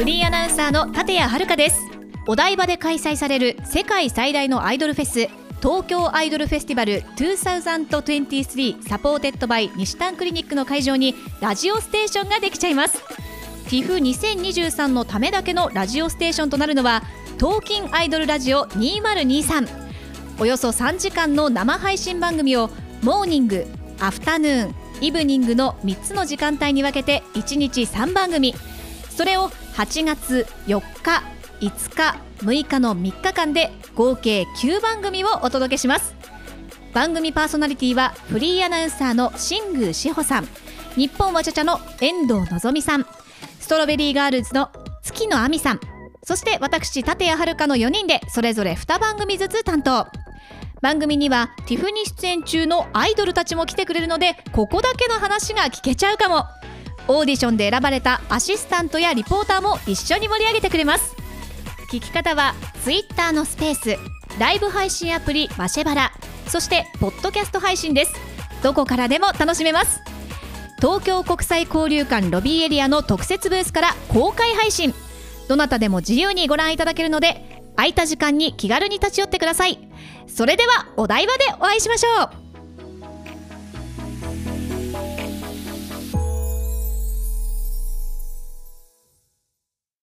フリーアナウンサーの立谷遥です。お台場で開催される世界最大のアイドルフェス東京アイドルフェスティバル2023 supported by にしたんクリニックの会場にラジオステーションができちゃいます。 TIF2023 のためだけのラジオステーションとなるのは TALKIN' IDOL RADIO 2023およそ3時間の生配信番組をモーニングアフタヌーンイブニングの3つの時間帯に分けて1日3番組。それを8月4日5日6日の3日間で合計9番組をお届けします。番組パーソナリティはフリーアナウンサーの新宮志保さん。日本わちゃちゃの遠藤のぞみさん。ストロベリーガールズの月野亜美さん。そして私立谷遥の4人でそれぞれ2番組ずつ担当。番組にはティフに出演中のアイドルたちも来てくれるのでここだけの話が聞けちゃうかも。オーディションで選ばれたアシスタントやリポーターも一緒に盛り上げてくれます。聞き方は Twitter のスペースライブ配信アプリマシェバラ。そしてポッドキャスト配信です。どこからでも楽しめます。東京国際交流館ロビーエリアの特設ブースから公開配信。どなたでも自由にご覧いただけるので空いた時間に気軽に立ち寄ってください。それではお台場でお会いしましょう。